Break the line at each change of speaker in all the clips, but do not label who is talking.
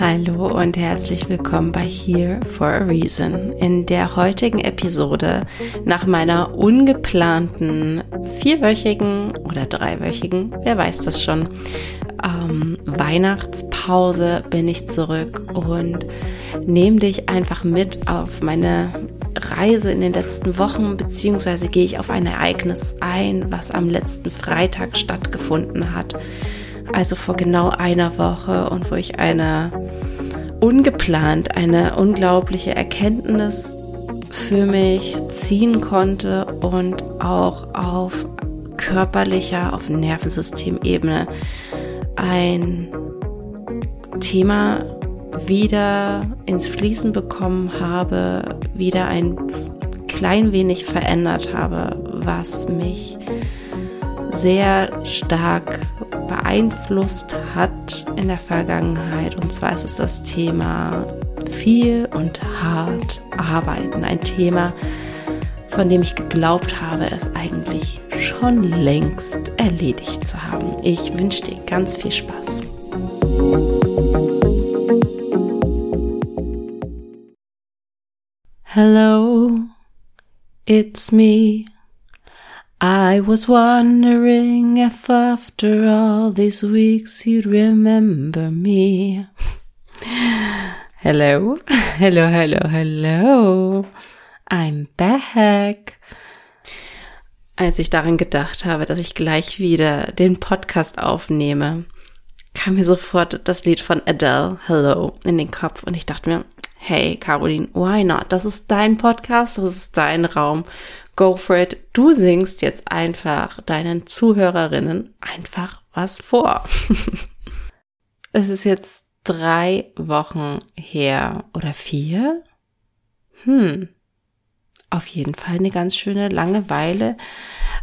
Hallo und herzlich willkommen bei Here for a Reason. In der heutigen Episode nach meiner ungeplanten vierwöchigen oder dreiwöchigen, wer weiß das schon, ähm, Weihnachtspause bin ich zurück und nehme dich einfach mit auf meine Reise in den letzten Wochen, beziehungsweise gehe ich auf ein Ereignis ein, was am letzten Freitag stattgefunden hat also vor genau einer Woche und wo ich eine ungeplant eine unglaubliche Erkenntnis für mich ziehen konnte und auch auf körperlicher, auf Nervensystemebene ein Thema wieder ins Fließen bekommen habe, wieder ein klein wenig verändert habe, was mich sehr stark beeinflusst hat in der Vergangenheit. Und zwar ist es das Thema viel und hart arbeiten. Ein Thema, von dem ich geglaubt habe, es eigentlich schon längst erledigt zu haben. Ich wünsche dir ganz viel Spaß. Hello, it's me. I was wondering if after all these weeks you'd remember me. hello, hello, hello, hello. I'm back. Als ich daran gedacht habe, dass ich gleich wieder den Podcast aufnehme, kam mir sofort das Lied von Adele, Hello, in den Kopf und ich dachte mir, hey Caroline, why not? Das ist dein Podcast, das ist dein Raum go for it. Du singst jetzt einfach deinen Zuhörerinnen einfach was vor. es ist jetzt drei Wochen her oder vier? Hm. Auf jeden Fall eine ganz schöne Langeweile,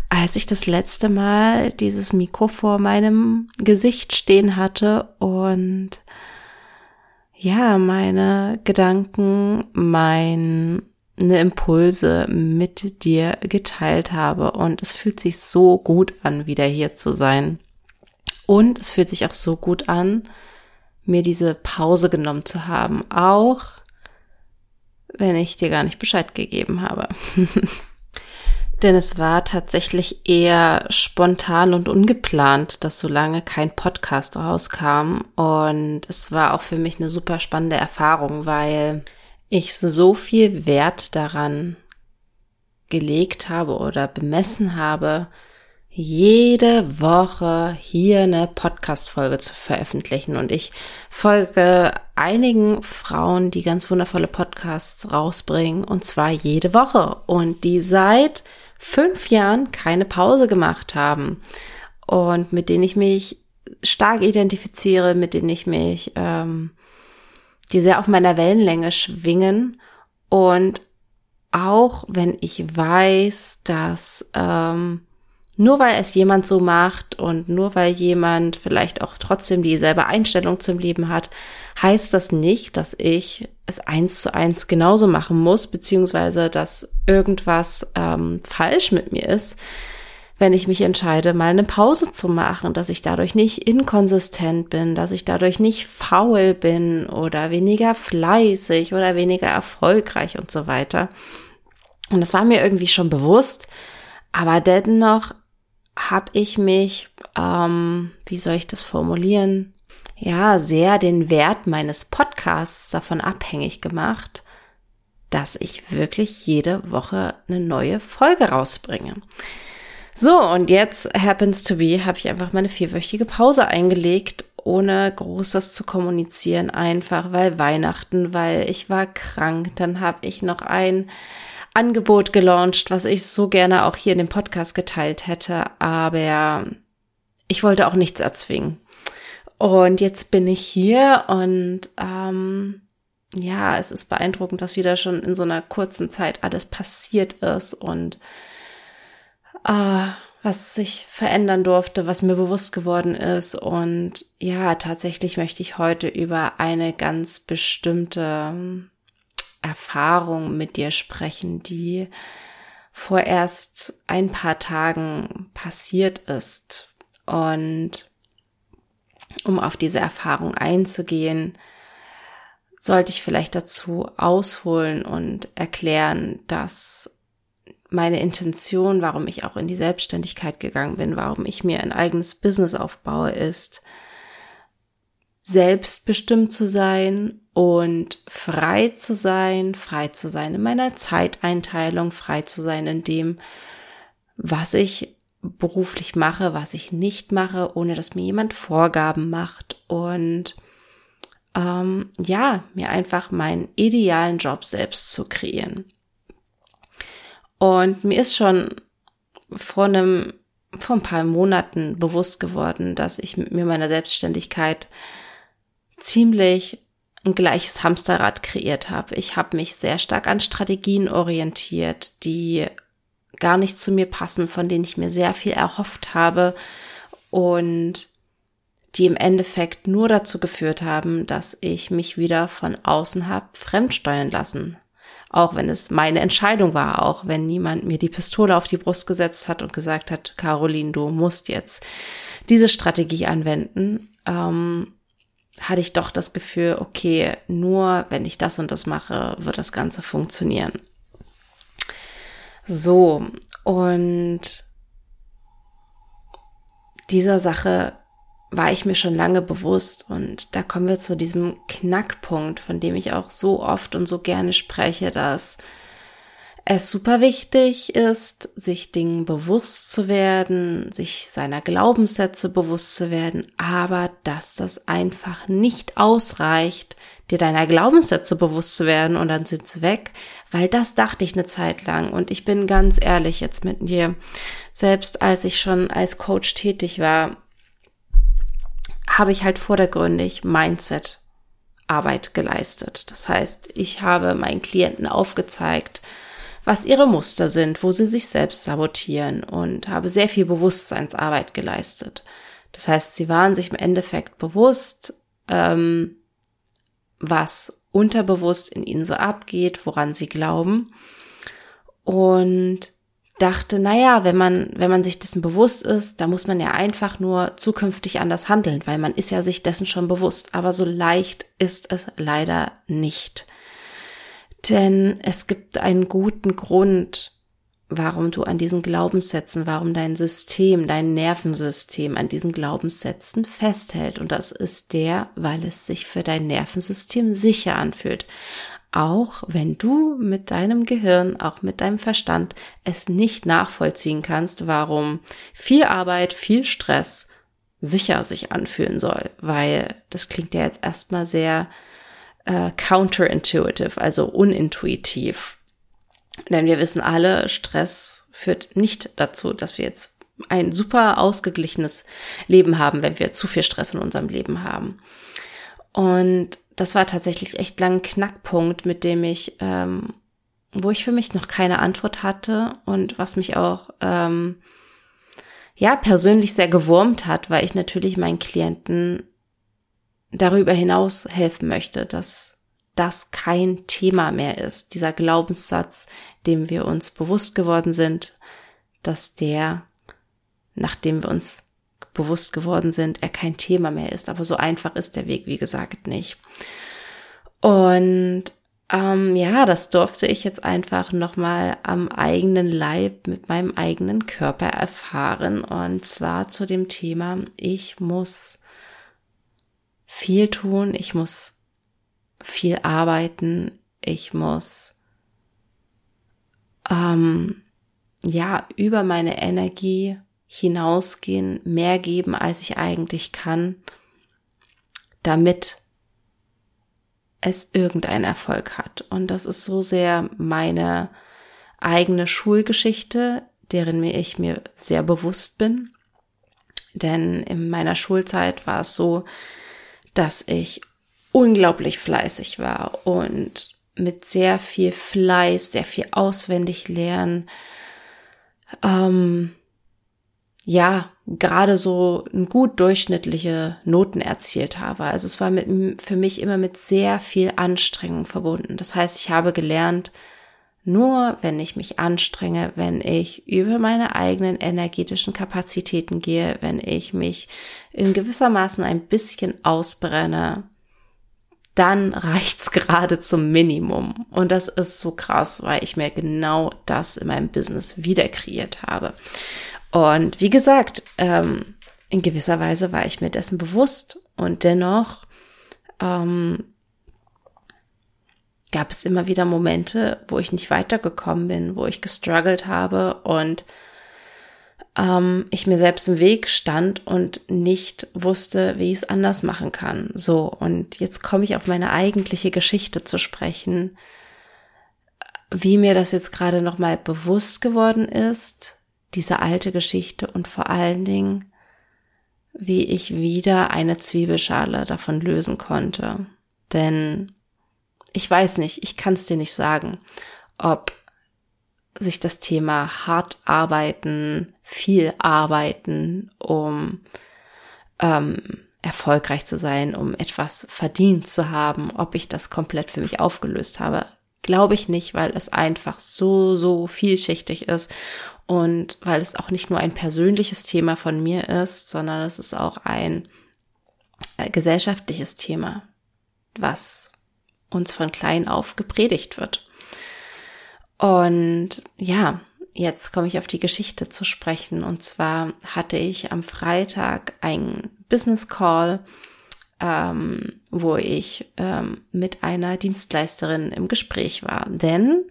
als ich das letzte Mal dieses Mikro vor meinem Gesicht stehen hatte und ja, meine Gedanken, mein eine Impulse mit dir geteilt habe. Und es fühlt sich so gut an, wieder hier zu sein. Und es fühlt sich auch so gut an, mir diese Pause genommen zu haben. Auch wenn ich dir gar nicht Bescheid gegeben habe. Denn es war tatsächlich eher spontan und ungeplant, dass so lange kein Podcast rauskam. Und es war auch für mich eine super spannende Erfahrung, weil ich so viel Wert daran gelegt habe oder bemessen habe, jede Woche hier eine Podcast-Folge zu veröffentlichen. Und ich folge einigen Frauen, die ganz wundervolle Podcasts rausbringen, und zwar jede Woche. Und die seit fünf Jahren keine Pause gemacht haben. Und mit denen ich mich stark identifiziere, mit denen ich mich ähm, die sehr auf meiner Wellenlänge schwingen. Und auch wenn ich weiß, dass ähm, nur weil es jemand so macht und nur weil jemand vielleicht auch trotzdem dieselbe Einstellung zum Leben hat, heißt das nicht, dass ich es eins zu eins genauso machen muss, beziehungsweise dass irgendwas ähm, falsch mit mir ist wenn ich mich entscheide, mal eine Pause zu machen, dass ich dadurch nicht inkonsistent bin, dass ich dadurch nicht faul bin oder weniger fleißig oder weniger erfolgreich und so weiter. Und das war mir irgendwie schon bewusst, aber dennoch habe ich mich, ähm, wie soll ich das formulieren, ja, sehr den Wert meines Podcasts davon abhängig gemacht, dass ich wirklich jede Woche eine neue Folge rausbringe. So, und jetzt happens to be, habe ich einfach meine vierwöchige Pause eingelegt, ohne großes zu kommunizieren, einfach weil Weihnachten, weil ich war krank. Dann habe ich noch ein Angebot gelauncht, was ich so gerne auch hier in dem Podcast geteilt hätte, aber ich wollte auch nichts erzwingen. Und jetzt bin ich hier und ähm, ja, es ist beeindruckend, was wieder schon in so einer kurzen Zeit alles passiert ist und äh, was sich verändern durfte, was mir bewusst geworden ist. Und ja, tatsächlich möchte ich heute über eine ganz bestimmte ähm, Erfahrung mit dir sprechen, die vorerst ein paar Tagen passiert ist. Und um auf diese Erfahrung einzugehen, sollte ich vielleicht dazu ausholen und erklären, dass meine Intention, warum ich auch in die Selbstständigkeit gegangen bin, warum ich mir ein eigenes Business aufbaue, ist, selbstbestimmt zu sein und frei zu sein, frei zu sein in meiner Zeiteinteilung, frei zu sein in dem, was ich beruflich mache, was ich nicht mache, ohne dass mir jemand Vorgaben macht und ähm, ja, mir einfach meinen idealen Job selbst zu kreieren. Und mir ist schon vor einem, vor ein paar Monaten bewusst geworden, dass ich mir meiner Selbstständigkeit ziemlich ein gleiches Hamsterrad kreiert habe. Ich habe mich sehr stark an Strategien orientiert, die gar nicht zu mir passen, von denen ich mir sehr viel erhofft habe und die im Endeffekt nur dazu geführt haben, dass ich mich wieder von außen habe fremdsteuern lassen. Auch wenn es meine Entscheidung war, auch wenn niemand mir die Pistole auf die Brust gesetzt hat und gesagt hat, Caroline, du musst jetzt diese Strategie anwenden, ähm, hatte ich doch das Gefühl, okay, nur wenn ich das und das mache, wird das Ganze funktionieren. So, und dieser Sache war ich mir schon lange bewusst. Und da kommen wir zu diesem Knackpunkt, von dem ich auch so oft und so gerne spreche, dass es super wichtig ist, sich Dingen bewusst zu werden, sich seiner Glaubenssätze bewusst zu werden, aber dass das einfach nicht ausreicht, dir deiner Glaubenssätze bewusst zu werden und dann sind sie weg, weil das dachte ich eine Zeit lang und ich bin ganz ehrlich jetzt mit dir. Selbst als ich schon als Coach tätig war, habe ich halt vordergründig Mindset Arbeit geleistet. Das heißt, ich habe meinen Klienten aufgezeigt, was ihre Muster sind, wo sie sich selbst sabotieren und habe sehr viel Bewusstseinsarbeit geleistet. Das heißt, sie waren sich im Endeffekt bewusst, ähm, was unterbewusst in ihnen so abgeht, woran sie glauben. Und dachte, naja, wenn man, wenn man sich dessen bewusst ist, da muss man ja einfach nur zukünftig anders handeln, weil man ist ja sich dessen schon bewusst. Aber so leicht ist es leider nicht. Denn es gibt einen guten Grund, warum du an diesen Glaubenssätzen, warum dein System, dein Nervensystem an diesen Glaubenssätzen festhält. Und das ist der, weil es sich für dein Nervensystem sicher anfühlt auch wenn du mit deinem Gehirn, auch mit deinem Verstand es nicht nachvollziehen kannst, warum viel Arbeit, viel Stress sicher sich anfühlen soll, weil das klingt ja jetzt erstmal sehr äh, counterintuitive, also unintuitiv. Denn wir wissen alle, Stress führt nicht dazu, dass wir jetzt ein super ausgeglichenes Leben haben, wenn wir zu viel Stress in unserem Leben haben. Und das war tatsächlich echt lang ein Knackpunkt, mit dem ich, ähm, wo ich für mich noch keine Antwort hatte und was mich auch ähm, ja persönlich sehr gewurmt hat, weil ich natürlich meinen Klienten darüber hinaus helfen möchte, dass das kein Thema mehr ist. Dieser Glaubenssatz, dem wir uns bewusst geworden sind, dass der, nachdem wir uns bewusst geworden sind, er kein Thema mehr ist. Aber so einfach ist der Weg, wie gesagt, nicht. Und ähm, ja, das durfte ich jetzt einfach nochmal am eigenen Leib mit meinem eigenen Körper erfahren. Und zwar zu dem Thema, ich muss viel tun, ich muss viel arbeiten, ich muss ähm, ja über meine Energie hinausgehen, mehr geben, als ich eigentlich kann, damit es irgendeinen Erfolg hat. Und das ist so sehr meine eigene Schulgeschichte, deren mir ich mir sehr bewusst bin. Denn in meiner Schulzeit war es so, dass ich unglaublich fleißig war und mit sehr viel Fleiß, sehr viel auswendig lernen, ähm, ja, gerade so gut durchschnittliche Noten erzielt habe. Also es war mit, für mich immer mit sehr viel Anstrengung verbunden. Das heißt, ich habe gelernt, nur wenn ich mich anstrenge, wenn ich über meine eigenen energetischen Kapazitäten gehe, wenn ich mich in gewissermaßen ein bisschen ausbrenne, dann reicht's gerade zum Minimum. Und das ist so krass, weil ich mir genau das in meinem Business wieder kreiert habe. Und wie gesagt, ähm, in gewisser Weise war ich mir dessen bewusst und dennoch ähm, gab es immer wieder Momente, wo ich nicht weitergekommen bin, wo ich gestruggelt habe und ähm, ich mir selbst im Weg stand und nicht wusste, wie ich es anders machen kann. So, und jetzt komme ich auf meine eigentliche Geschichte zu sprechen, wie mir das jetzt gerade nochmal bewusst geworden ist, diese alte Geschichte und vor allen Dingen, wie ich wieder eine Zwiebelschale davon lösen konnte. Denn ich weiß nicht, ich kann es dir nicht sagen, ob sich das Thema hart arbeiten, viel arbeiten, um ähm, erfolgreich zu sein, um etwas verdient zu haben, ob ich das komplett für mich aufgelöst habe. Glaube ich nicht, weil es einfach so, so vielschichtig ist und weil es auch nicht nur ein persönliches Thema von mir ist, sondern es ist auch ein äh, gesellschaftliches Thema, was uns von klein auf gepredigt wird. Und ja, jetzt komme ich auf die Geschichte zu sprechen. Und zwar hatte ich am Freitag einen Business Call, ähm, wo ich ähm, mit einer Dienstleisterin im Gespräch war. Denn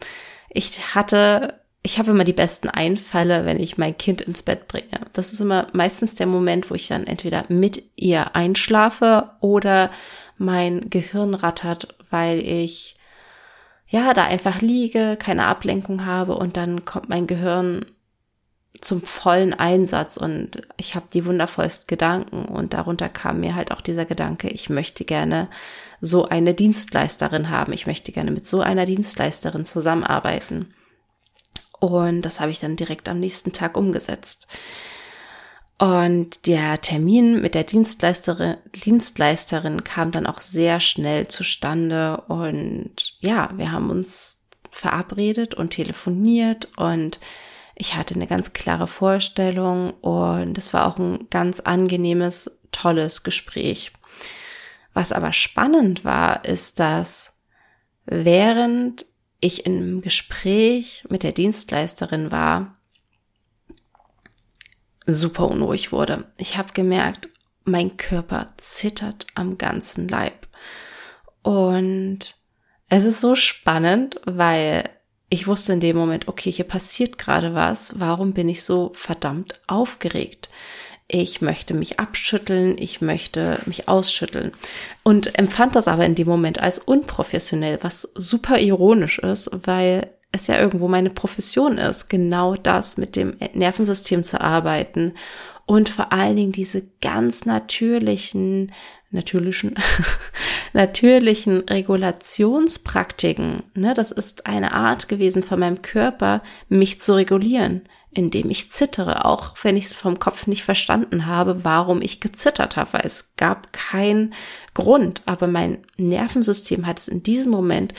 ich hatte, ich habe immer die besten Einfälle, wenn ich mein Kind ins Bett bringe. Das ist immer meistens der Moment, wo ich dann entweder mit ihr einschlafe oder mein Gehirn rattert, weil ich ja da einfach liege, keine Ablenkung habe und dann kommt mein Gehirn zum vollen Einsatz und ich habe die wundervollsten Gedanken und darunter kam mir halt auch dieser Gedanke, ich möchte gerne so eine Dienstleisterin haben, ich möchte gerne mit so einer Dienstleisterin zusammenarbeiten. Und das habe ich dann direkt am nächsten Tag umgesetzt. Und der Termin mit der Dienstleisterin, Dienstleisterin kam dann auch sehr schnell zustande. Und ja, wir haben uns verabredet und telefoniert und ich hatte eine ganz klare Vorstellung und es war auch ein ganz angenehmes, tolles Gespräch. Was aber spannend war, ist, dass während ich im Gespräch mit der Dienstleisterin war, super unruhig wurde. Ich habe gemerkt, mein Körper zittert am ganzen Leib. Und es ist so spannend, weil ich wusste in dem Moment, okay, hier passiert gerade was. Warum bin ich so verdammt aufgeregt? Ich möchte mich abschütteln, ich möchte mich ausschütteln. Und empfand das aber in dem Moment als unprofessionell, was super ironisch ist, weil es ja irgendwo meine Profession ist, genau das mit dem Nervensystem zu arbeiten und vor allen Dingen diese ganz natürlichen, natürlichen, natürlichen Regulationspraktiken. Ne, das ist eine Art gewesen von meinem Körper, mich zu regulieren, indem ich zittere, auch wenn ich es vom Kopf nicht verstanden habe, warum ich gezittert habe, weil es gab keinen Grund, aber mein Nervensystem hat es in diesem Moment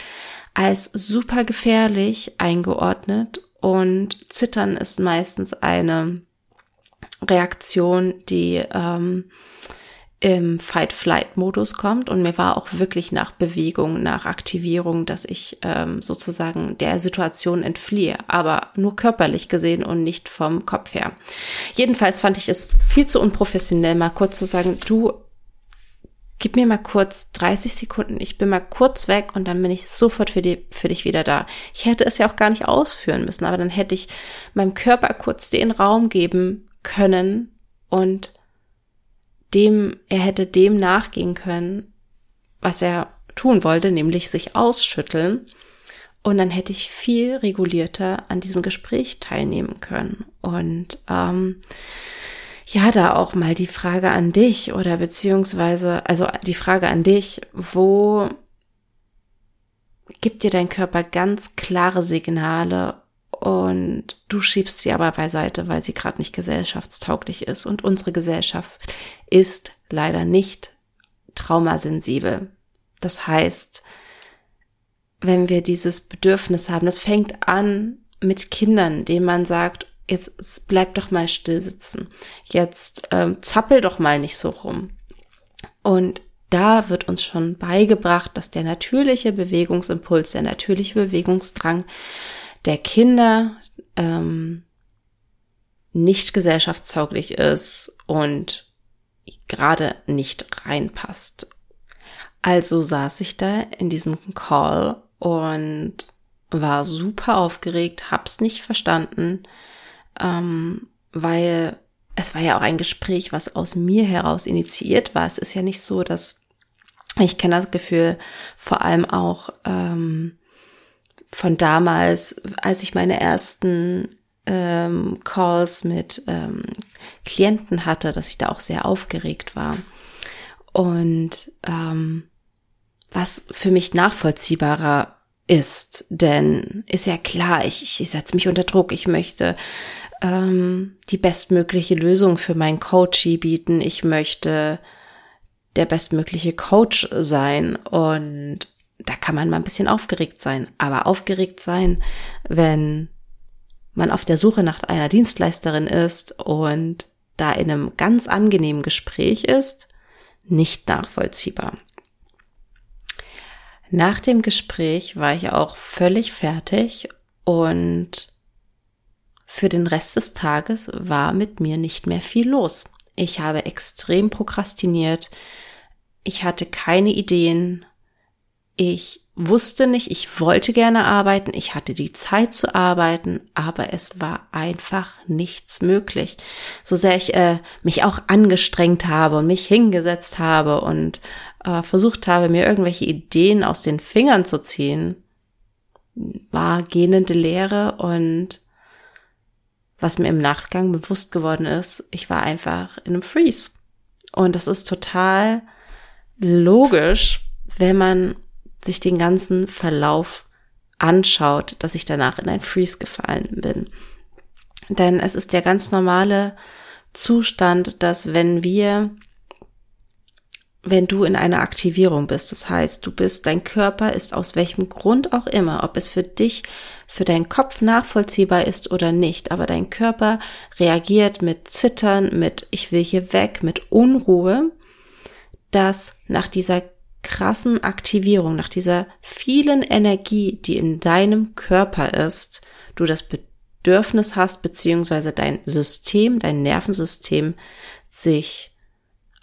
als super gefährlich eingeordnet und Zittern ist meistens eine Reaktion, die ähm, im Fight-Flight-Modus kommt und mir war auch wirklich nach Bewegung, nach Aktivierung, dass ich ähm, sozusagen der Situation entfliehe, aber nur körperlich gesehen und nicht vom Kopf her. Jedenfalls fand ich es viel zu unprofessionell, mal kurz zu sagen, du gib mir mal kurz 30 Sekunden, ich bin mal kurz weg und dann bin ich sofort für, die, für dich wieder da. Ich hätte es ja auch gar nicht ausführen müssen, aber dann hätte ich meinem Körper kurz den Raum geben können und dem, er hätte dem nachgehen können, was er tun wollte, nämlich sich ausschütteln. Und dann hätte ich viel regulierter an diesem Gespräch teilnehmen können. Und ähm, ja, da auch mal die Frage an dich oder beziehungsweise, also die Frage an dich, wo gibt dir dein Körper ganz klare Signale und du schiebst sie aber beiseite, weil sie gerade nicht gesellschaftstauglich ist. Und unsere Gesellschaft ist leider nicht traumasensibel. Das heißt, wenn wir dieses Bedürfnis haben, das fängt an mit Kindern, denen man sagt, jetzt bleib doch mal still sitzen. Jetzt ähm, zappel doch mal nicht so rum. Und da wird uns schon beigebracht, dass der natürliche Bewegungsimpuls, der natürliche Bewegungsdrang der Kinder ähm, nicht gesellschaftstauglich ist und gerade nicht reinpasst. Also saß ich da in diesem Call und war super aufgeregt, hab's nicht verstanden, ähm, weil es war ja auch ein Gespräch, was aus mir heraus initiiert war. Es ist ja nicht so, dass ich kenne das Gefühl vor allem auch ähm, von damals, als ich meine ersten ähm, Calls mit ähm, Klienten hatte, dass ich da auch sehr aufgeregt war. Und ähm, was für mich nachvollziehbarer ist, denn ist ja klar, ich, ich setze mich unter Druck, ich möchte ähm, die bestmögliche Lösung für meinen Coachie bieten, ich möchte der bestmögliche Coach sein und da kann man mal ein bisschen aufgeregt sein, aber aufgeregt sein, wenn man auf der Suche nach einer Dienstleisterin ist und da in einem ganz angenehmen Gespräch ist, nicht nachvollziehbar. Nach dem Gespräch war ich auch völlig fertig und für den Rest des Tages war mit mir nicht mehr viel los. Ich habe extrem prokrastiniert. Ich hatte keine Ideen. Ich wusste nicht, ich wollte gerne arbeiten, ich hatte die Zeit zu arbeiten, aber es war einfach nichts möglich. So sehr ich äh, mich auch angestrengt habe und mich hingesetzt habe und äh, versucht habe, mir irgendwelche Ideen aus den Fingern zu ziehen, war gähnende Leere und was mir im Nachgang bewusst geworden ist, ich war einfach in einem Freeze. Und das ist total logisch, wenn man sich den ganzen Verlauf anschaut, dass ich danach in ein Freeze gefallen bin. Denn es ist der ganz normale Zustand, dass wenn wir wenn du in einer Aktivierung bist. Das heißt, du bist, dein Körper ist aus welchem Grund auch immer, ob es für dich, für deinen Kopf nachvollziehbar ist oder nicht, aber dein Körper reagiert mit Zittern, mit ich will hier weg, mit Unruhe, dass nach dieser krassen Aktivierung, nach dieser vielen Energie, die in deinem Körper ist, du das Bedürfnis hast, beziehungsweise dein System, dein Nervensystem sich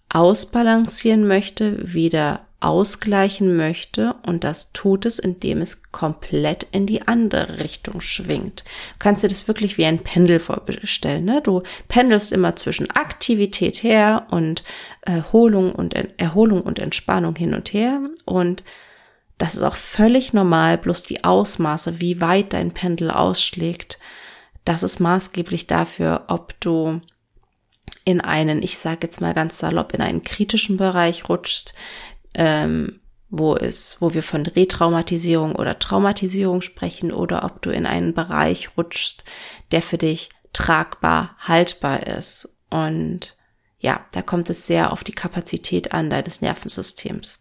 ausbalancieren möchte, wieder ausgleichen möchte und das tut es, indem es komplett in die andere Richtung schwingt. Du kannst dir das wirklich wie ein Pendel vorstellen. Ne? Du pendelst immer zwischen Aktivität her und Erholung und Erholung und Entspannung hin und her und das ist auch völlig normal, bloß die Ausmaße, wie weit dein Pendel ausschlägt, das ist maßgeblich dafür, ob du in einen, ich sage jetzt mal ganz salopp, in einen kritischen Bereich rutschst, ähm, wo es, wo wir von Retraumatisierung oder Traumatisierung sprechen, oder ob du in einen Bereich rutschst, der für dich tragbar, haltbar ist. Und ja, da kommt es sehr auf die Kapazität an deines Nervensystems.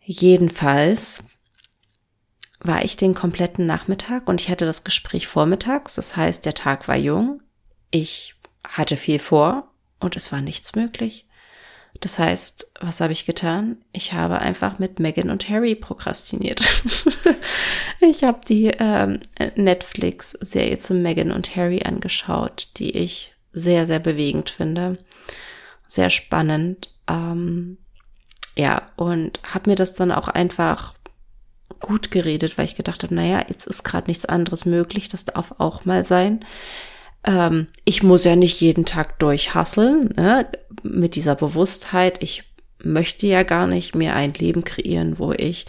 Jedenfalls war ich den kompletten Nachmittag und ich hatte das Gespräch vormittags. Das heißt, der Tag war jung. Ich hatte viel vor und es war nichts möglich. Das heißt, was habe ich getan? Ich habe einfach mit Megan und Harry prokrastiniert. ich habe die ähm, Netflix-Serie zu Megan und Harry angeschaut, die ich sehr, sehr bewegend finde. Sehr spannend. Ähm, ja, und habe mir das dann auch einfach gut geredet, weil ich gedacht habe, naja, jetzt ist gerade nichts anderes möglich, das darf auch mal sein. Ähm, ich muss ja nicht jeden Tag durchhasseln, ne? mit dieser Bewusstheit. Ich möchte ja gar nicht mehr ein Leben kreieren, wo ich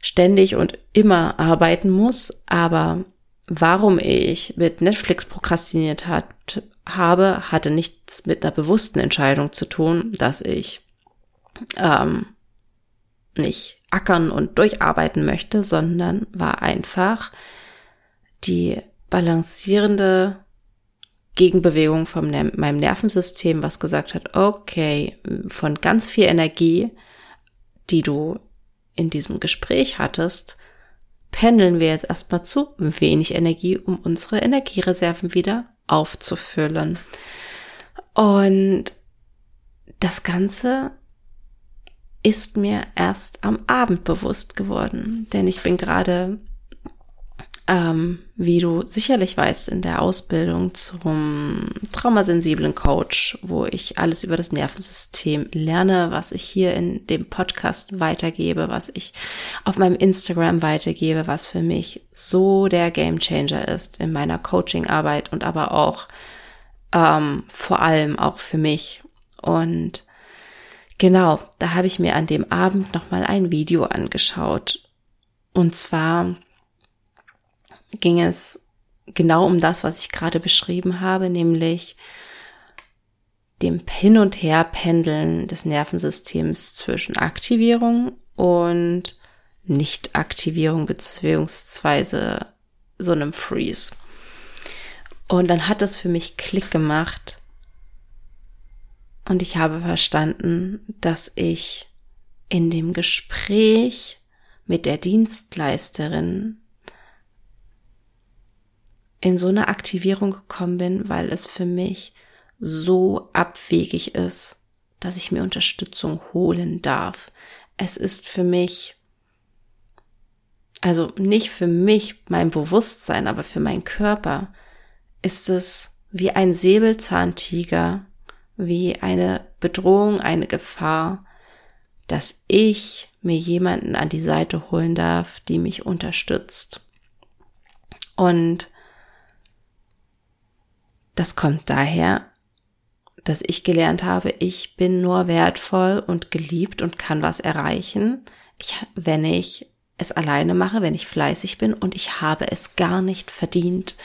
ständig und immer arbeiten muss. Aber warum ich mit Netflix prokrastiniert hat, habe, hatte nichts mit einer bewussten Entscheidung zu tun, dass ich ähm, nicht ackern und durcharbeiten möchte, sondern war einfach die balancierende Gegenbewegung von meinem Nervensystem, was gesagt hat, okay, von ganz viel Energie, die du in diesem Gespräch hattest, pendeln wir jetzt erstmal zu wenig Energie, um unsere Energiereserven wieder aufzufüllen. Und das Ganze ist mir erst am Abend bewusst geworden, denn ich bin gerade ähm, wie du sicherlich weißt, in der Ausbildung zum traumasensiblen Coach, wo ich alles über das Nervensystem lerne, was ich hier in dem Podcast weitergebe, was ich auf meinem Instagram weitergebe, was für mich so der Game Changer ist in meiner Coachingarbeit und aber auch ähm, vor allem auch für mich. Und genau, da habe ich mir an dem Abend nochmal ein Video angeschaut. Und zwar ging es genau um das, was ich gerade beschrieben habe, nämlich dem Hin- und Herpendeln des Nervensystems zwischen Aktivierung und Nicht-Aktivierung beziehungsweise so einem Freeze. Und dann hat das für mich Klick gemacht und ich habe verstanden, dass ich in dem Gespräch mit der Dienstleisterin in so eine Aktivierung gekommen bin, weil es für mich so abwegig ist, dass ich mir Unterstützung holen darf. Es ist für mich, also nicht für mich mein Bewusstsein, aber für meinen Körper ist es wie ein Säbelzahntiger, wie eine Bedrohung, eine Gefahr, dass ich mir jemanden an die Seite holen darf, die mich unterstützt. Und das kommt daher, dass ich gelernt habe, ich bin nur wertvoll und geliebt und kann was erreichen, ich, wenn ich es alleine mache, wenn ich fleißig bin und ich habe es gar nicht verdient.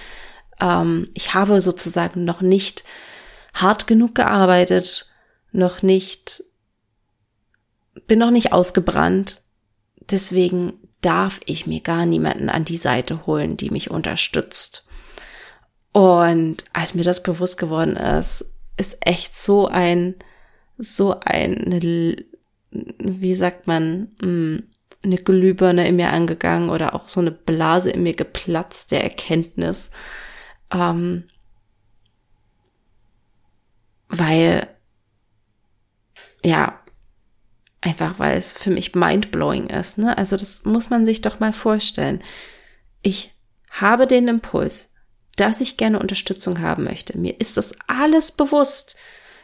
Ähm, ich habe sozusagen noch nicht hart genug gearbeitet, noch nicht, bin noch nicht ausgebrannt. Deswegen darf ich mir gar niemanden an die Seite holen, die mich unterstützt. Und als mir das bewusst geworden ist, ist echt so ein, so ein, wie sagt man, mm, eine Glühbirne in mir angegangen oder auch so eine Blase in mir geplatzt der Erkenntnis. Ähm, weil, ja, einfach weil es für mich mindblowing ist. Ne? Also das muss man sich doch mal vorstellen. Ich habe den Impuls, dass ich gerne Unterstützung haben möchte. Mir ist das alles bewusst,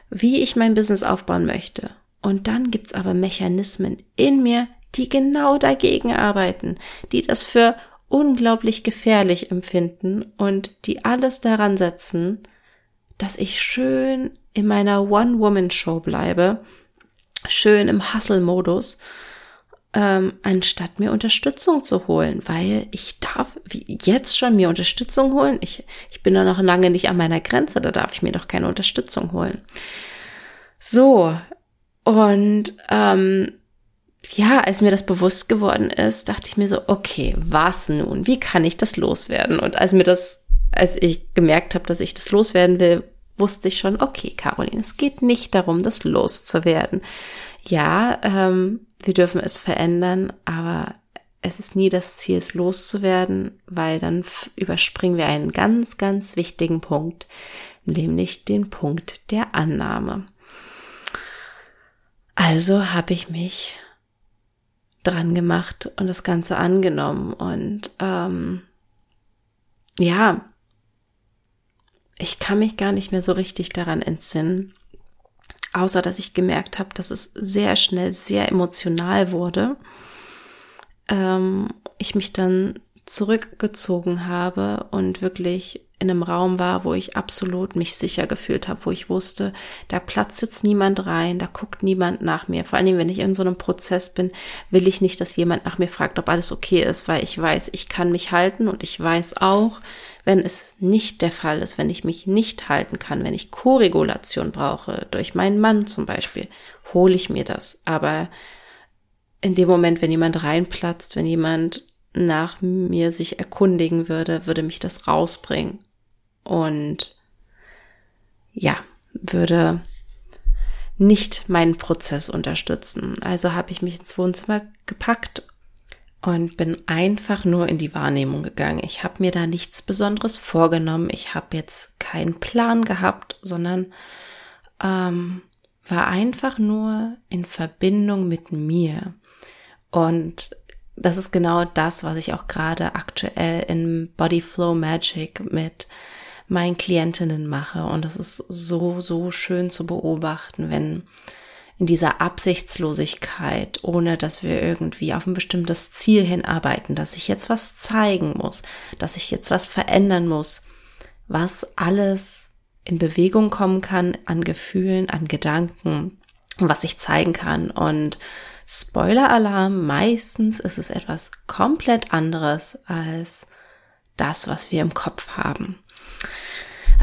wie ich mein Business aufbauen möchte. Und dann gibt's aber Mechanismen in mir, die genau dagegen arbeiten, die das für unglaublich gefährlich empfinden und die alles daran setzen, dass ich schön in meiner One-Woman-Show bleibe, schön im Hustle-Modus ähm, anstatt mir Unterstützung zu holen, weil ich darf jetzt schon mir Unterstützung holen. Ich, ich bin da noch lange nicht an meiner Grenze, da darf ich mir doch keine Unterstützung holen. So, und ähm, ja, als mir das bewusst geworden ist, dachte ich mir so, okay, was nun? Wie kann ich das loswerden? Und als mir das, als ich gemerkt habe, dass ich das loswerden will, wusste ich schon, okay, Caroline, es geht nicht darum, das loszuwerden. Ja, ähm, wir dürfen es verändern, aber es ist nie das Ziel, es loszuwerden, weil dann überspringen wir einen ganz, ganz wichtigen Punkt, nämlich den Punkt der Annahme. Also habe ich mich dran gemacht und das Ganze angenommen und ähm, ja, ich kann mich gar nicht mehr so richtig daran entsinnen, außer dass ich gemerkt habe, dass es sehr schnell sehr emotional wurde. Ähm, ich mich dann zurückgezogen habe und wirklich in einem Raum war, wo ich absolut mich sicher gefühlt habe, wo ich wusste, da platzt jetzt niemand rein, da guckt niemand nach mir. Vor allen Dingen, wenn ich in so einem Prozess bin, will ich nicht, dass jemand nach mir fragt, ob alles okay ist, weil ich weiß, ich kann mich halten und ich weiß auch, wenn es nicht der Fall ist, wenn ich mich nicht halten kann, wenn ich Koregulation brauche, durch meinen Mann zum Beispiel, hole ich mir das. Aber in dem Moment, wenn jemand reinplatzt, wenn jemand nach mir sich erkundigen würde, würde mich das rausbringen. Und ja, würde nicht meinen Prozess unterstützen. Also habe ich mich ins Wohnzimmer gepackt und bin einfach nur in die Wahrnehmung gegangen. Ich habe mir da nichts Besonderes vorgenommen. Ich habe jetzt keinen Plan gehabt, sondern ähm, war einfach nur in Verbindung mit mir. Und das ist genau das, was ich auch gerade aktuell in Body Flow Magic mit meinen Klientinnen mache. Und das ist so, so schön zu beobachten, wenn in dieser Absichtslosigkeit, ohne dass wir irgendwie auf ein bestimmtes Ziel hinarbeiten, dass ich jetzt was zeigen muss, dass ich jetzt was verändern muss, was alles in Bewegung kommen kann an Gefühlen, an Gedanken, was ich zeigen kann. Und Spoiler-Alarm, meistens ist es etwas komplett anderes als das, was wir im Kopf haben.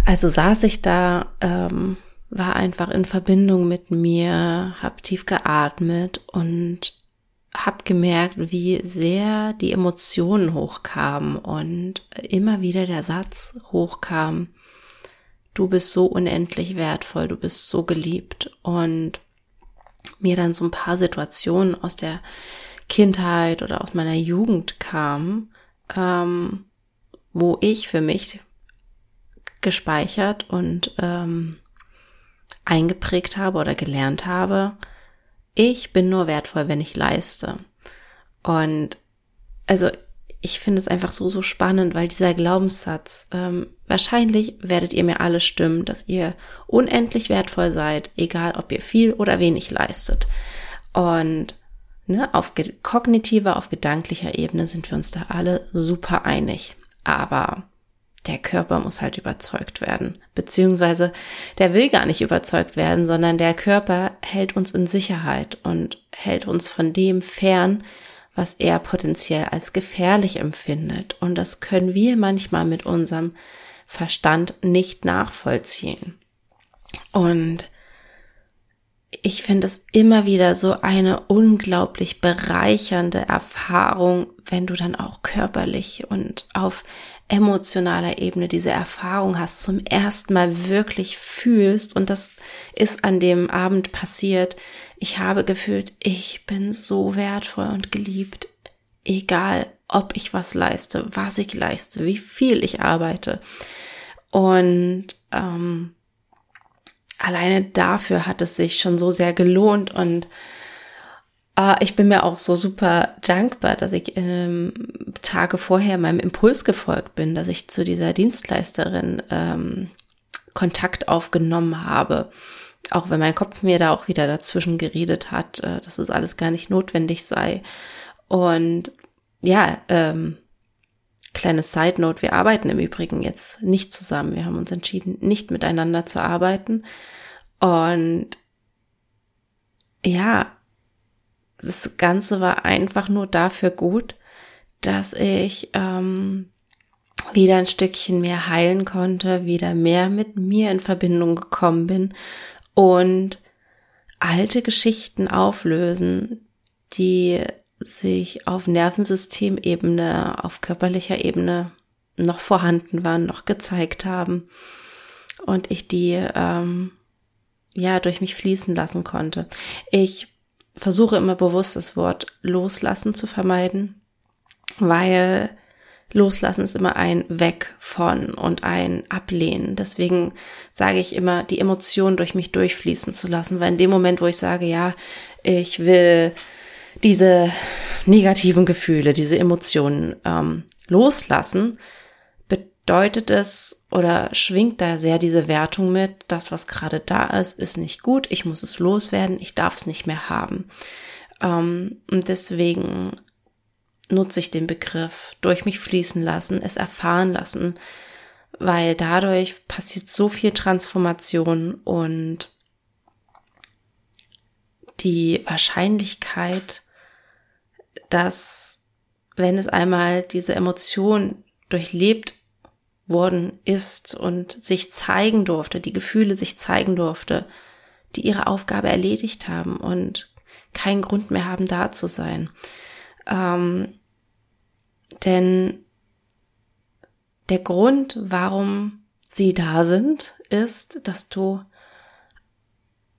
Also saß ich da, ähm, war einfach in Verbindung mit mir, hab tief geatmet und hab gemerkt, wie sehr die Emotionen hochkamen und immer wieder der Satz hochkam, du bist so unendlich wertvoll, du bist so geliebt und mir dann so ein paar Situationen aus der Kindheit oder aus meiner Jugend kamen, ähm, wo ich für mich gespeichert und ähm, eingeprägt habe oder gelernt habe, ich bin nur wertvoll, wenn ich leiste. Und also ich finde es einfach so, so spannend, weil dieser Glaubenssatz, ähm, wahrscheinlich werdet ihr mir alle stimmen, dass ihr unendlich wertvoll seid, egal ob ihr viel oder wenig leistet. Und ne, auf kognitiver, auf gedanklicher Ebene sind wir uns da alle super einig. Aber der Körper muss halt überzeugt werden. Beziehungsweise der will gar nicht überzeugt werden, sondern der Körper hält uns in Sicherheit und hält uns von dem fern, was er potenziell als gefährlich empfindet. Und das können wir manchmal mit unserem Verstand nicht nachvollziehen. Und ich finde es immer wieder so eine unglaublich bereichernde Erfahrung, wenn du dann auch körperlich und auf emotionaler Ebene diese Erfahrung hast, zum ersten Mal wirklich fühlst. Und das ist an dem Abend passiert, ich habe gefühlt, ich bin so wertvoll und geliebt, egal ob ich was leiste, was ich leiste, wie viel ich arbeite. Und ähm, alleine dafür hat es sich schon so sehr gelohnt und ich bin mir auch so super dankbar, dass ich ähm, Tage vorher meinem Impuls gefolgt bin, dass ich zu dieser Dienstleisterin ähm, Kontakt aufgenommen habe auch wenn mein Kopf mir da auch wieder dazwischen geredet hat, äh, dass es alles gar nicht notwendig sei. Und ja, ähm, kleine Side Note, wir arbeiten im Übrigen jetzt nicht zusammen. Wir haben uns entschieden, nicht miteinander zu arbeiten. Und ja, das Ganze war einfach nur dafür gut, dass ich ähm, wieder ein Stückchen mehr heilen konnte, wieder mehr mit mir in Verbindung gekommen bin und alte Geschichten auflösen, die sich auf Nervensystemebene, auf körperlicher Ebene noch vorhanden waren, noch gezeigt haben und ich die ähm, ja durch mich fließen lassen konnte. Ich versuche immer bewusst das Wort loslassen zu vermeiden, weil Loslassen ist immer ein Weg von und ein Ablehnen. Deswegen sage ich immer, die Emotionen durch mich durchfließen zu lassen, weil in dem Moment, wo ich sage, ja, ich will diese negativen Gefühle, diese Emotionen ähm, loslassen, bedeutet es oder schwingt da sehr diese Wertung mit, das, was gerade da ist, ist nicht gut, ich muss es loswerden, ich darf es nicht mehr haben. Ähm, und deswegen nutze ich den Begriff durch mich fließen lassen, es erfahren lassen, weil dadurch passiert so viel Transformation und die Wahrscheinlichkeit, dass wenn es einmal diese Emotion durchlebt worden ist und sich zeigen durfte, die Gefühle sich zeigen durfte, die ihre Aufgabe erledigt haben und keinen Grund mehr haben, da zu sein. Ähm, denn der Grund, warum sie da sind, ist, dass du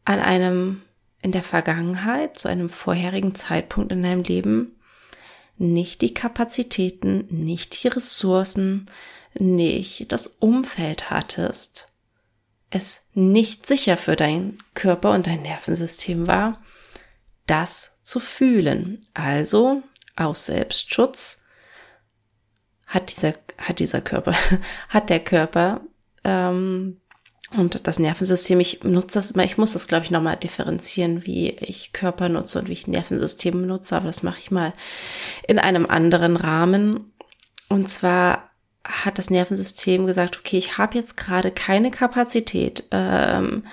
an einem in der Vergangenheit, zu einem vorherigen Zeitpunkt in deinem Leben, nicht die Kapazitäten, nicht die Ressourcen, nicht das Umfeld hattest, es nicht sicher für deinen Körper und dein Nervensystem war, das zu fühlen. Also aus Selbstschutz hat dieser, hat dieser Körper, hat der Körper ähm, und das Nervensystem, ich nutze das immer, ich muss das, glaube ich, nochmal differenzieren, wie ich Körper nutze und wie ich Nervensystem nutze, aber das mache ich mal in einem anderen Rahmen. Und zwar hat das Nervensystem gesagt, okay, ich habe jetzt gerade keine Kapazität, ähm,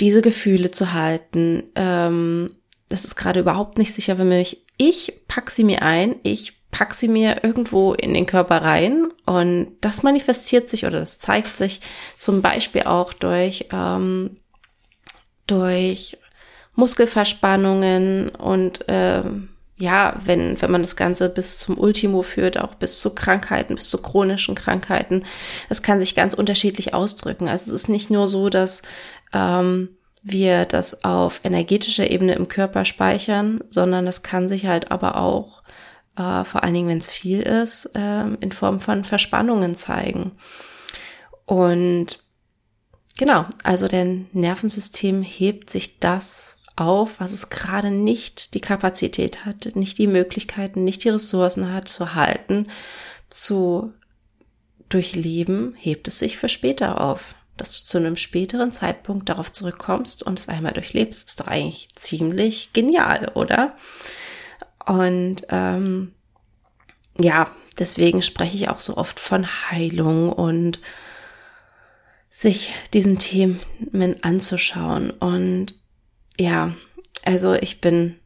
diese Gefühle zu halten. Ähm, das ist gerade überhaupt nicht sicher für mich. Ich pack sie mir ein, ich pack sie mir irgendwo in den Körper rein und das manifestiert sich oder das zeigt sich zum Beispiel auch durch, ähm, durch Muskelverspannungen und ähm, ja, wenn, wenn man das Ganze bis zum Ultimo führt, auch bis zu Krankheiten, bis zu chronischen Krankheiten, das kann sich ganz unterschiedlich ausdrücken. Also es ist nicht nur so, dass ähm, wir das auf energetischer Ebene im Körper speichern, sondern es kann sich halt aber auch, äh, vor allen Dingen wenn es viel ist, äh, in Form von Verspannungen zeigen. Und genau, also der Nervensystem hebt sich das auf, was es gerade nicht die Kapazität hat, nicht die Möglichkeiten, nicht die Ressourcen hat zu halten, zu durchleben, hebt es sich für später auf. Dass du zu einem späteren Zeitpunkt darauf zurückkommst und es einmal durchlebst, ist doch eigentlich ziemlich genial, oder? Und ähm, ja, deswegen spreche ich auch so oft von Heilung und sich diesen Themen anzuschauen. Und ja, also ich bin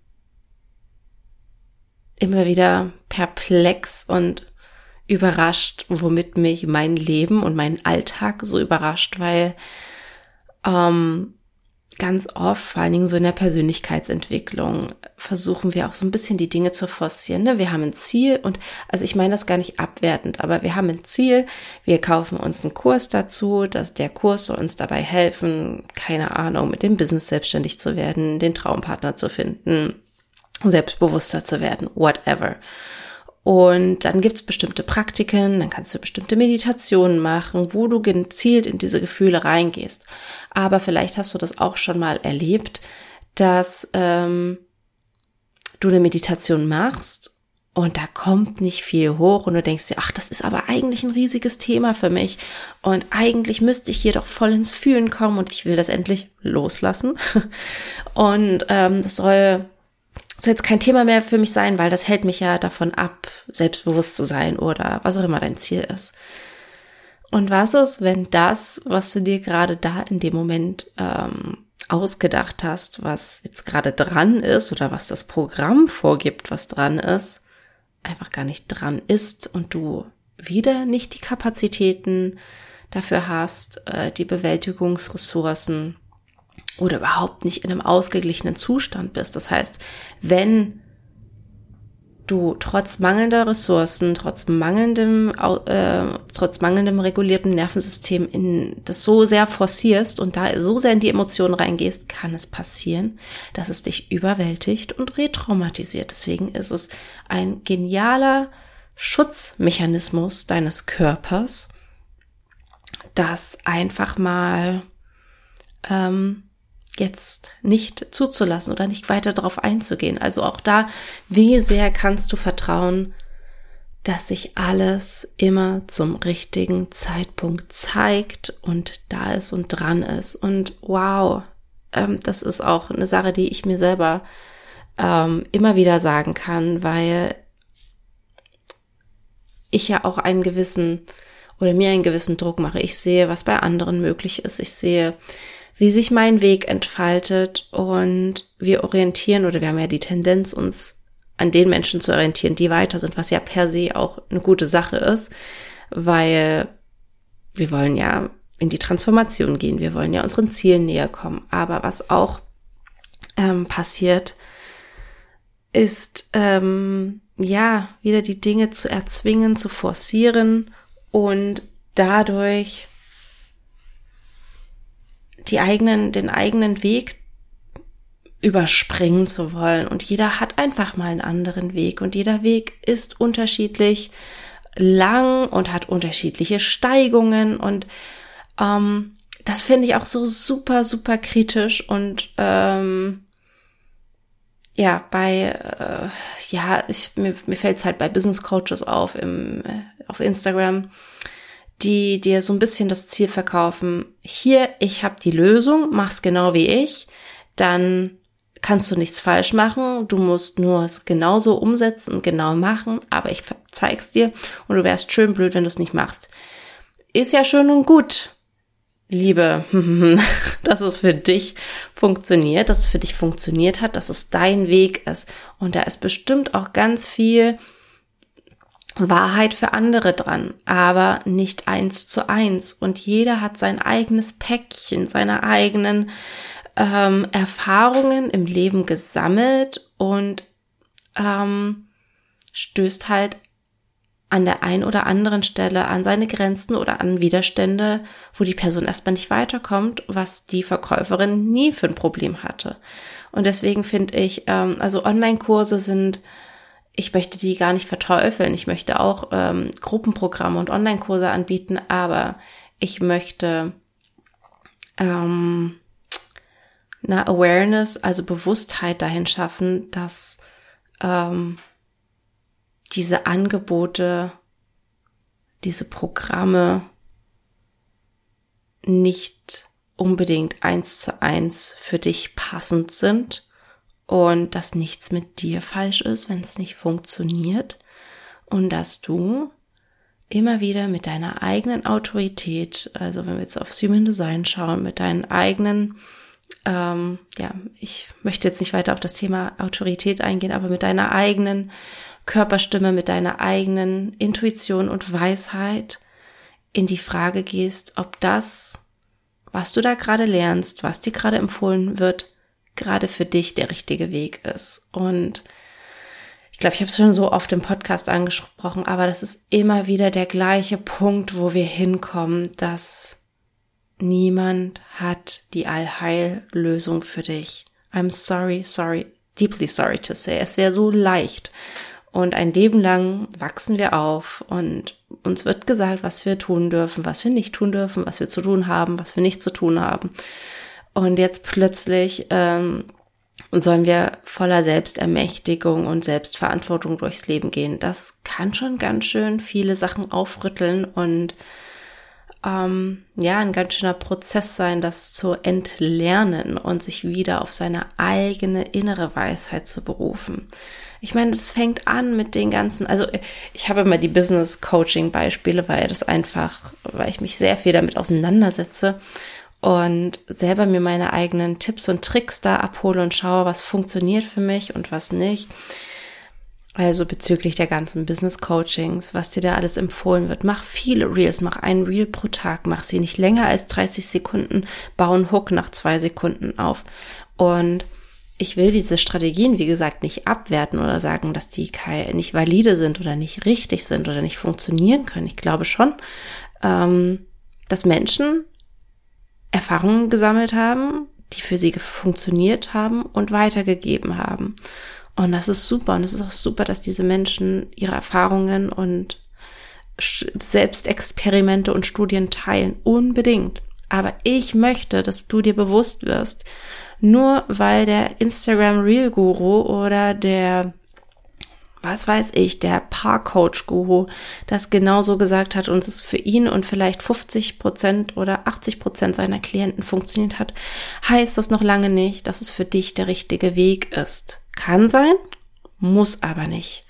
immer wieder perplex und überrascht, womit mich mein Leben und mein Alltag so überrascht, weil ähm, ganz oft, vor allen Dingen so in der Persönlichkeitsentwicklung, versuchen wir auch so ein bisschen die Dinge zu forcieren. Ne? Wir haben ein Ziel und also ich meine das gar nicht abwertend, aber wir haben ein Ziel, wir kaufen uns einen Kurs dazu, dass der Kurs soll uns dabei helfen, keine Ahnung, mit dem Business selbstständig zu werden, den Traumpartner zu finden, selbstbewusster zu werden, whatever. Und dann gibt es bestimmte Praktiken, dann kannst du bestimmte Meditationen machen, wo du gezielt in diese Gefühle reingehst. Aber vielleicht hast du das auch schon mal erlebt, dass ähm, du eine Meditation machst und da kommt nicht viel hoch und du denkst dir, ach, das ist aber eigentlich ein riesiges Thema für mich und eigentlich müsste ich hier doch voll ins Fühlen kommen und ich will das endlich loslassen. Und ähm, das soll soll jetzt kein Thema mehr für mich sein, weil das hält mich ja davon ab, selbstbewusst zu sein oder was auch immer dein Ziel ist. Und was ist, wenn das, was du dir gerade da in dem Moment ähm, ausgedacht hast, was jetzt gerade dran ist oder was das Programm vorgibt, was dran ist, einfach gar nicht dran ist und du wieder nicht die Kapazitäten dafür hast, äh, die Bewältigungsressourcen oder überhaupt nicht in einem ausgeglichenen Zustand bist. Das heißt, wenn du trotz mangelnder Ressourcen, trotz mangelndem, äh, trotz mangelndem regulierten Nervensystem in das so sehr forcierst und da so sehr in die Emotionen reingehst, kann es passieren, dass es dich überwältigt und retraumatisiert. Deswegen ist es ein genialer Schutzmechanismus deines Körpers, das einfach mal ähm, jetzt nicht zuzulassen oder nicht weiter darauf einzugehen. Also auch da, wie sehr kannst du vertrauen, dass sich alles immer zum richtigen Zeitpunkt zeigt und da ist und dran ist. Und wow, ähm, das ist auch eine Sache, die ich mir selber ähm, immer wieder sagen kann, weil ich ja auch einen gewissen oder mir einen gewissen Druck mache. Ich sehe, was bei anderen möglich ist. Ich sehe, wie sich mein Weg entfaltet und wir orientieren oder wir haben ja die Tendenz, uns an den Menschen zu orientieren, die weiter sind, was ja per se auch eine gute Sache ist, weil wir wollen ja in die Transformation gehen, wir wollen ja unseren Zielen näher kommen. Aber was auch ähm, passiert, ist ähm, ja wieder die Dinge zu erzwingen, zu forcieren und dadurch die eigenen, den eigenen Weg überspringen zu wollen. Und jeder hat einfach mal einen anderen Weg. Und jeder Weg ist unterschiedlich lang und hat unterschiedliche Steigungen. Und ähm, das finde ich auch so super, super kritisch. Und ähm, ja, bei, äh, ja, ich, mir, mir fällt es halt bei Business Coaches auf im, äh, auf Instagram, die dir so ein bisschen das Ziel verkaufen, hier, ich habe die Lösung, mach's genau wie ich, dann kannst du nichts falsch machen, du musst nur es genauso umsetzen genau machen, aber ich zeig's dir und du wärst schön blöd, wenn du es nicht machst. Ist ja schön und gut, Liebe, dass es für dich funktioniert, dass es für dich funktioniert hat, dass es dein Weg ist. Und da ist bestimmt auch ganz viel Wahrheit für andere dran, aber nicht eins zu eins. Und jeder hat sein eigenes Päckchen, seine eigenen ähm, Erfahrungen im Leben gesammelt und ähm, stößt halt an der einen oder anderen Stelle an seine Grenzen oder an Widerstände, wo die Person erstmal nicht weiterkommt, was die Verkäuferin nie für ein Problem hatte. Und deswegen finde ich, ähm, also Online-Kurse sind, ich möchte die gar nicht verteufeln. Ich möchte auch ähm, Gruppenprogramme und Online-Kurse anbieten, aber ich möchte ähm, eine Awareness, also Bewusstheit dahin schaffen, dass ähm, diese Angebote, diese Programme nicht unbedingt eins zu eins für dich passend sind und dass nichts mit dir falsch ist, wenn es nicht funktioniert. Und dass du immer wieder mit deiner eigenen Autorität, also wenn wir jetzt aufs Human Design schauen, mit deinen eigenen, ähm, ja, ich möchte jetzt nicht weiter auf das Thema Autorität eingehen, aber mit deiner eigenen Körperstimme, mit deiner eigenen Intuition und Weisheit in die Frage gehst, ob das, was du da gerade lernst, was dir gerade empfohlen wird, gerade für dich der richtige Weg ist. Und ich glaube, ich habe es schon so oft im Podcast angesprochen, aber das ist immer wieder der gleiche Punkt, wo wir hinkommen, dass niemand hat die Allheillösung für dich. I'm sorry, sorry, deeply sorry to say. Es wäre so leicht, und ein Leben lang wachsen wir auf und uns wird gesagt, was wir tun dürfen, was wir nicht tun dürfen, was wir zu tun haben, was wir nicht zu tun haben. Und jetzt plötzlich ähm, sollen wir voller Selbstermächtigung und Selbstverantwortung durchs Leben gehen. Das kann schon ganz schön viele Sachen aufrütteln und ähm, ja, ein ganz schöner Prozess sein, das zu entlernen und sich wieder auf seine eigene innere Weisheit zu berufen. Ich meine, das fängt an mit den ganzen, also ich habe immer die Business Coaching Beispiele, weil das einfach, weil ich mich sehr viel damit auseinandersetze und selber mir meine eigenen Tipps und Tricks da abhole und schaue, was funktioniert für mich und was nicht. Also bezüglich der ganzen Business Coachings, was dir da alles empfohlen wird. Mach viele Reels, mach ein Reel pro Tag, mach sie nicht länger als 30 Sekunden, bau einen Hook nach zwei Sekunden auf. Und ich will diese Strategien, wie gesagt, nicht abwerten oder sagen, dass die nicht valide sind oder nicht richtig sind oder nicht funktionieren können. Ich glaube schon, ähm, dass Menschen Erfahrungen gesammelt haben, die für sie funktioniert haben und weitergegeben haben. Und das ist super. Und es ist auch super, dass diese Menschen ihre Erfahrungen und Selbstexperimente und Studien teilen. Unbedingt. Aber ich möchte, dass du dir bewusst wirst, nur weil der Instagram Real Guru oder der was weiß ich, der Paar-Coach-Guru das genauso gesagt hat und es für ihn und vielleicht 50 Prozent oder 80 Prozent seiner Klienten funktioniert hat, heißt das noch lange nicht, dass es für dich der richtige Weg ist. Kann sein, muss aber nicht.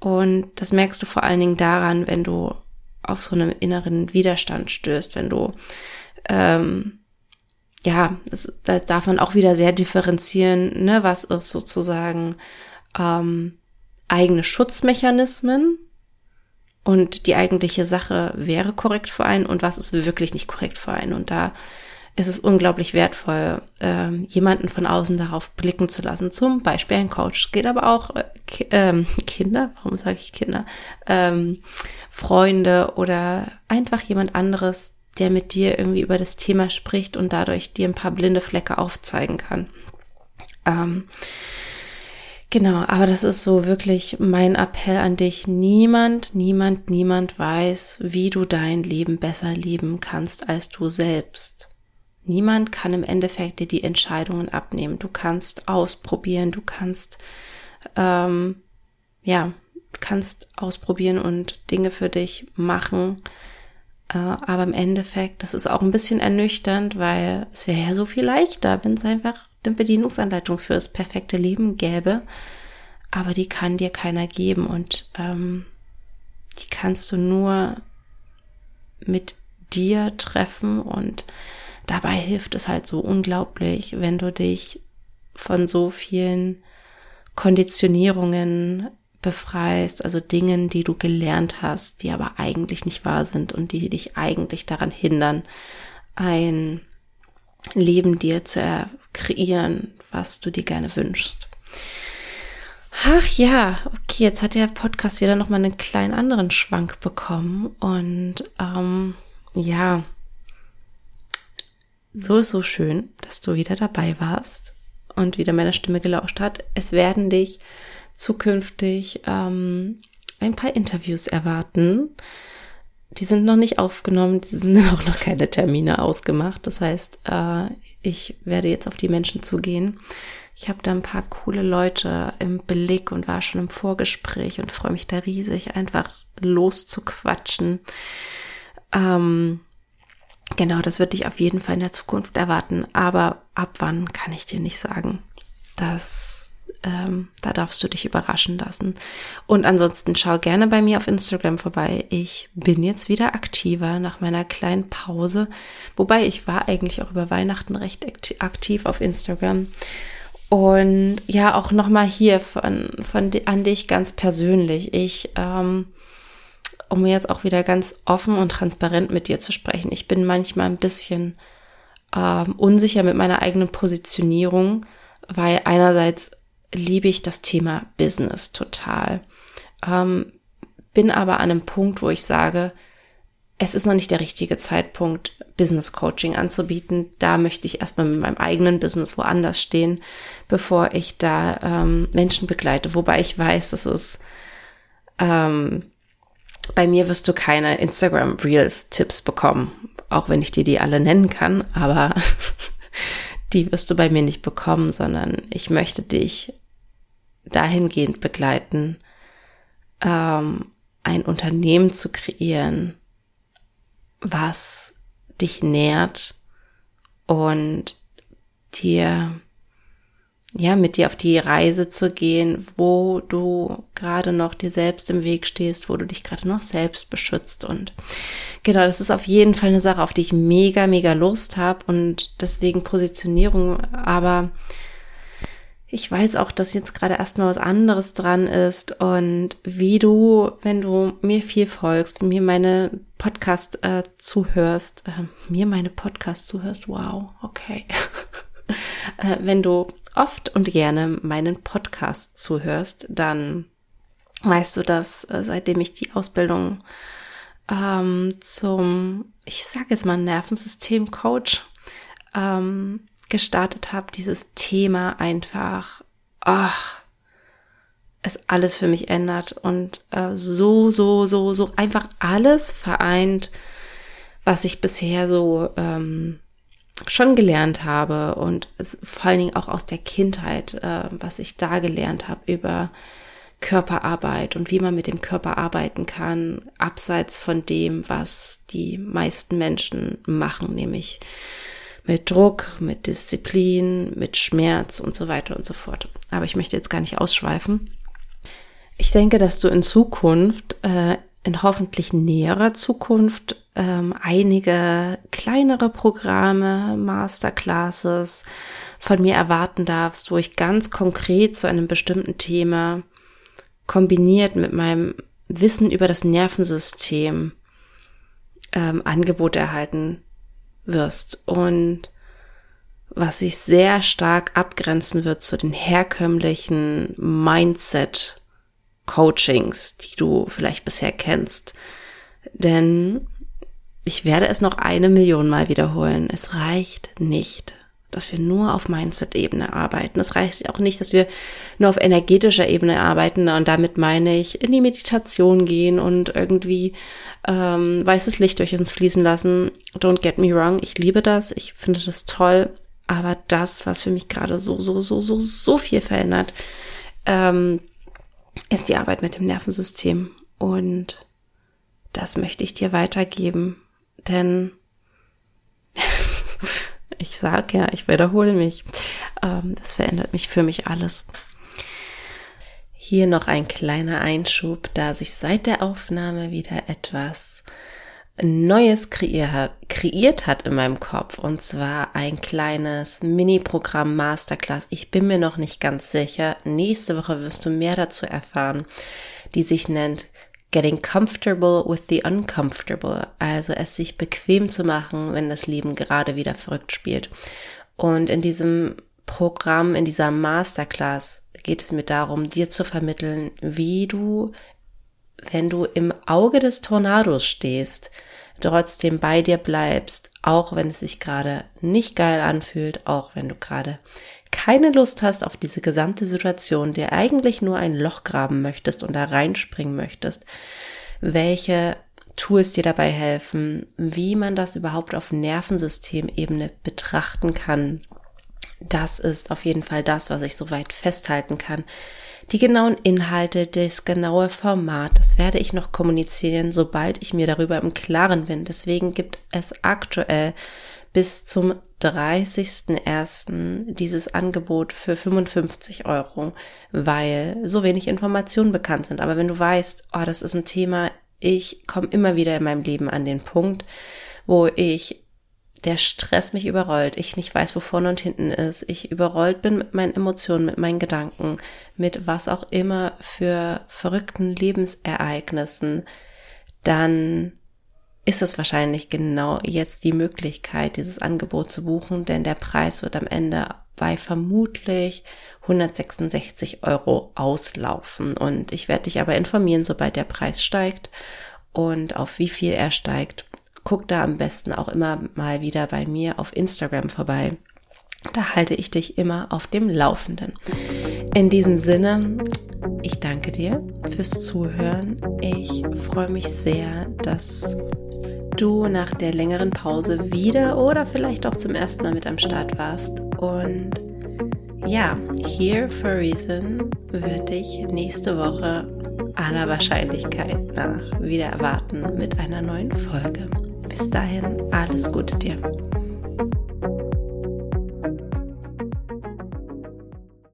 Und das merkst du vor allen Dingen daran, wenn du auf so einem inneren Widerstand stößt, wenn du ähm, ja, das, da darf man auch wieder sehr differenzieren, ne, was ist sozusagen ähm, eigene Schutzmechanismen und die eigentliche Sache wäre korrekt für einen und was ist wirklich nicht korrekt für einen. Und da ist es unglaublich wertvoll, äh, jemanden von außen darauf blicken zu lassen. Zum Beispiel ein Coach. Geht aber auch äh, ki ähm, Kinder, warum sage ich Kinder? Ähm, Freunde oder einfach jemand anderes, der mit dir irgendwie über das Thema spricht und dadurch dir ein paar blinde Flecke aufzeigen kann. Ähm, genau, aber das ist so wirklich mein Appell an dich. Niemand, niemand, niemand weiß, wie du dein Leben besser leben kannst als du selbst. Niemand kann im Endeffekt dir die Entscheidungen abnehmen. Du kannst ausprobieren, du kannst, ähm, ja, kannst ausprobieren und Dinge für dich machen. Äh, aber im Endeffekt, das ist auch ein bisschen ernüchternd, weil es wäre ja so viel leichter, wenn es einfach eine Bedienungsanleitung fürs perfekte Leben gäbe. Aber die kann dir keiner geben und ähm, die kannst du nur mit dir treffen und dabei hilft es halt so unglaublich, wenn du dich von so vielen Konditionierungen befreist, also Dingen, die du gelernt hast, die aber eigentlich nicht wahr sind und die dich eigentlich daran hindern, ein Leben dir zu kreieren, was du dir gerne wünschst. Ach ja, okay, jetzt hat der Podcast wieder nochmal einen kleinen anderen Schwank bekommen und ähm, ja, so, so schön, dass du wieder dabei warst und wieder meiner Stimme gelauscht hat. Es werden dich zukünftig ähm, ein paar Interviews erwarten. Die sind noch nicht aufgenommen, die sind auch noch keine Termine ausgemacht. Das heißt, äh, ich werde jetzt auf die Menschen zugehen. Ich habe da ein paar coole Leute im Blick und war schon im Vorgespräch und freue mich da riesig, einfach loszuquatschen. Ähm, genau, das wird dich auf jeden Fall in der Zukunft erwarten. Aber ab wann kann ich dir nicht sagen. Das ähm, da darfst du dich überraschen lassen. Und ansonsten schau gerne bei mir auf Instagram vorbei. Ich bin jetzt wieder aktiver nach meiner kleinen Pause. Wobei ich war eigentlich auch über Weihnachten recht aktiv auf Instagram. Und ja, auch nochmal hier von, von an dich ganz persönlich. Ich, ähm, um jetzt auch wieder ganz offen und transparent mit dir zu sprechen. Ich bin manchmal ein bisschen ähm, unsicher mit meiner eigenen Positionierung, weil einerseits liebe ich das Thema Business total. Ähm, bin aber an einem Punkt, wo ich sage, es ist noch nicht der richtige Zeitpunkt, Business Coaching anzubieten. Da möchte ich erstmal mit meinem eigenen Business woanders stehen, bevor ich da ähm, Menschen begleite. Wobei ich weiß, dass es ähm, bei mir wirst du keine Instagram Reels Tipps bekommen, auch wenn ich dir die alle nennen kann, aber die wirst du bei mir nicht bekommen, sondern ich möchte dich dahingehend begleiten, ähm, ein Unternehmen zu kreieren, was dich nährt und dir ja, mit dir auf die Reise zu gehen, wo du gerade noch dir selbst im Weg stehst, wo du dich gerade noch selbst beschützt. Und genau, das ist auf jeden Fall eine Sache, auf die ich mega, mega Lust habe und deswegen Positionierung, aber ich weiß auch, dass jetzt gerade erstmal was anderes dran ist und wie du, wenn du mir viel folgst, mir meine Podcast äh, zuhörst, äh, mir meine Podcast zuhörst, wow, okay. äh, wenn du oft und gerne meinen Podcast zuhörst, dann weißt du, dass äh, seitdem ich die Ausbildung ähm, zum, ich sage jetzt mal Nervensystem-Coach ähm, gestartet habe, dieses Thema einfach, ach, es alles für mich ändert und äh, so, so, so, so einfach alles vereint, was ich bisher so ähm, schon gelernt habe und vor allen Dingen auch aus der Kindheit, äh, was ich da gelernt habe über Körperarbeit und wie man mit dem Körper arbeiten kann, abseits von dem, was die meisten Menschen machen, nämlich mit Druck, mit Disziplin, mit Schmerz und so weiter und so fort. Aber ich möchte jetzt gar nicht ausschweifen. Ich denke, dass du in Zukunft, äh, in hoffentlich näherer Zukunft, ähm, einige kleinere Programme, Masterclasses von mir erwarten darfst, wo ich ganz konkret zu einem bestimmten Thema kombiniert mit meinem Wissen über das Nervensystem ähm, Angebote erhalten wirst und was sich sehr stark abgrenzen wird zu den herkömmlichen Mindset Coachings, die du vielleicht bisher kennst. Denn ich werde es noch eine Million Mal wiederholen. Es reicht nicht, dass wir nur auf Mindset-Ebene arbeiten. Es reicht auch nicht, dass wir nur auf energetischer Ebene arbeiten. Und damit meine ich in die Meditation gehen und irgendwie ähm, weißes Licht durch uns fließen lassen. Don't get me wrong, ich liebe das, ich finde das toll. Aber das, was für mich gerade so, so, so, so, so viel verändert, ähm, ist die Arbeit mit dem Nervensystem. Und das möchte ich dir weitergeben. Denn ich sag ja, ich wiederhole mich. Ähm, das verändert mich für mich alles. Hier noch ein kleiner Einschub, da sich seit der Aufnahme wieder etwas Neues kreiert, kreiert hat in meinem Kopf. Und zwar ein kleines Mini-Programm Masterclass. Ich bin mir noch nicht ganz sicher. Nächste Woche wirst du mehr dazu erfahren, die sich nennt Getting comfortable with the uncomfortable, also es sich bequem zu machen, wenn das Leben gerade wieder verrückt spielt. Und in diesem Programm, in dieser Masterclass geht es mir darum, dir zu vermitteln, wie du, wenn du im Auge des Tornados stehst, trotzdem bei dir bleibst, auch wenn es sich gerade nicht geil anfühlt, auch wenn du gerade keine Lust hast auf diese gesamte Situation, dir eigentlich nur ein Loch graben möchtest und da reinspringen möchtest, welche Tools dir dabei helfen, wie man das überhaupt auf Nervensystemebene betrachten kann. Das ist auf jeden Fall das, was ich soweit festhalten kann. Die genauen Inhalte, das genaue Format, das werde ich noch kommunizieren, sobald ich mir darüber im Klaren bin. Deswegen gibt es aktuell bis zum 30.01. dieses Angebot für 55 Euro, weil so wenig Informationen bekannt sind. Aber wenn du weißt, oh, das ist ein Thema, ich komme immer wieder in meinem Leben an den Punkt, wo ich der Stress mich überrollt, ich nicht weiß, wo vorne und hinten ist, ich überrollt bin mit meinen Emotionen, mit meinen Gedanken, mit was auch immer für verrückten Lebensereignissen, dann ist es wahrscheinlich genau jetzt die Möglichkeit, dieses Angebot zu buchen, denn der Preis wird am Ende bei vermutlich 166 Euro auslaufen. Und ich werde dich aber informieren, sobald der Preis steigt und auf wie viel er steigt. Guck da am besten auch immer mal wieder bei mir auf Instagram vorbei. Da halte ich dich immer auf dem Laufenden. In diesem Sinne, ich danke dir fürs Zuhören. Ich freue mich sehr, dass du nach der längeren Pause wieder oder vielleicht auch zum ersten Mal mit am Start warst. Und ja, Here for Reason würde ich nächste Woche aller Wahrscheinlichkeit nach wieder erwarten mit einer neuen Folge. Bis dahin, alles Gute dir.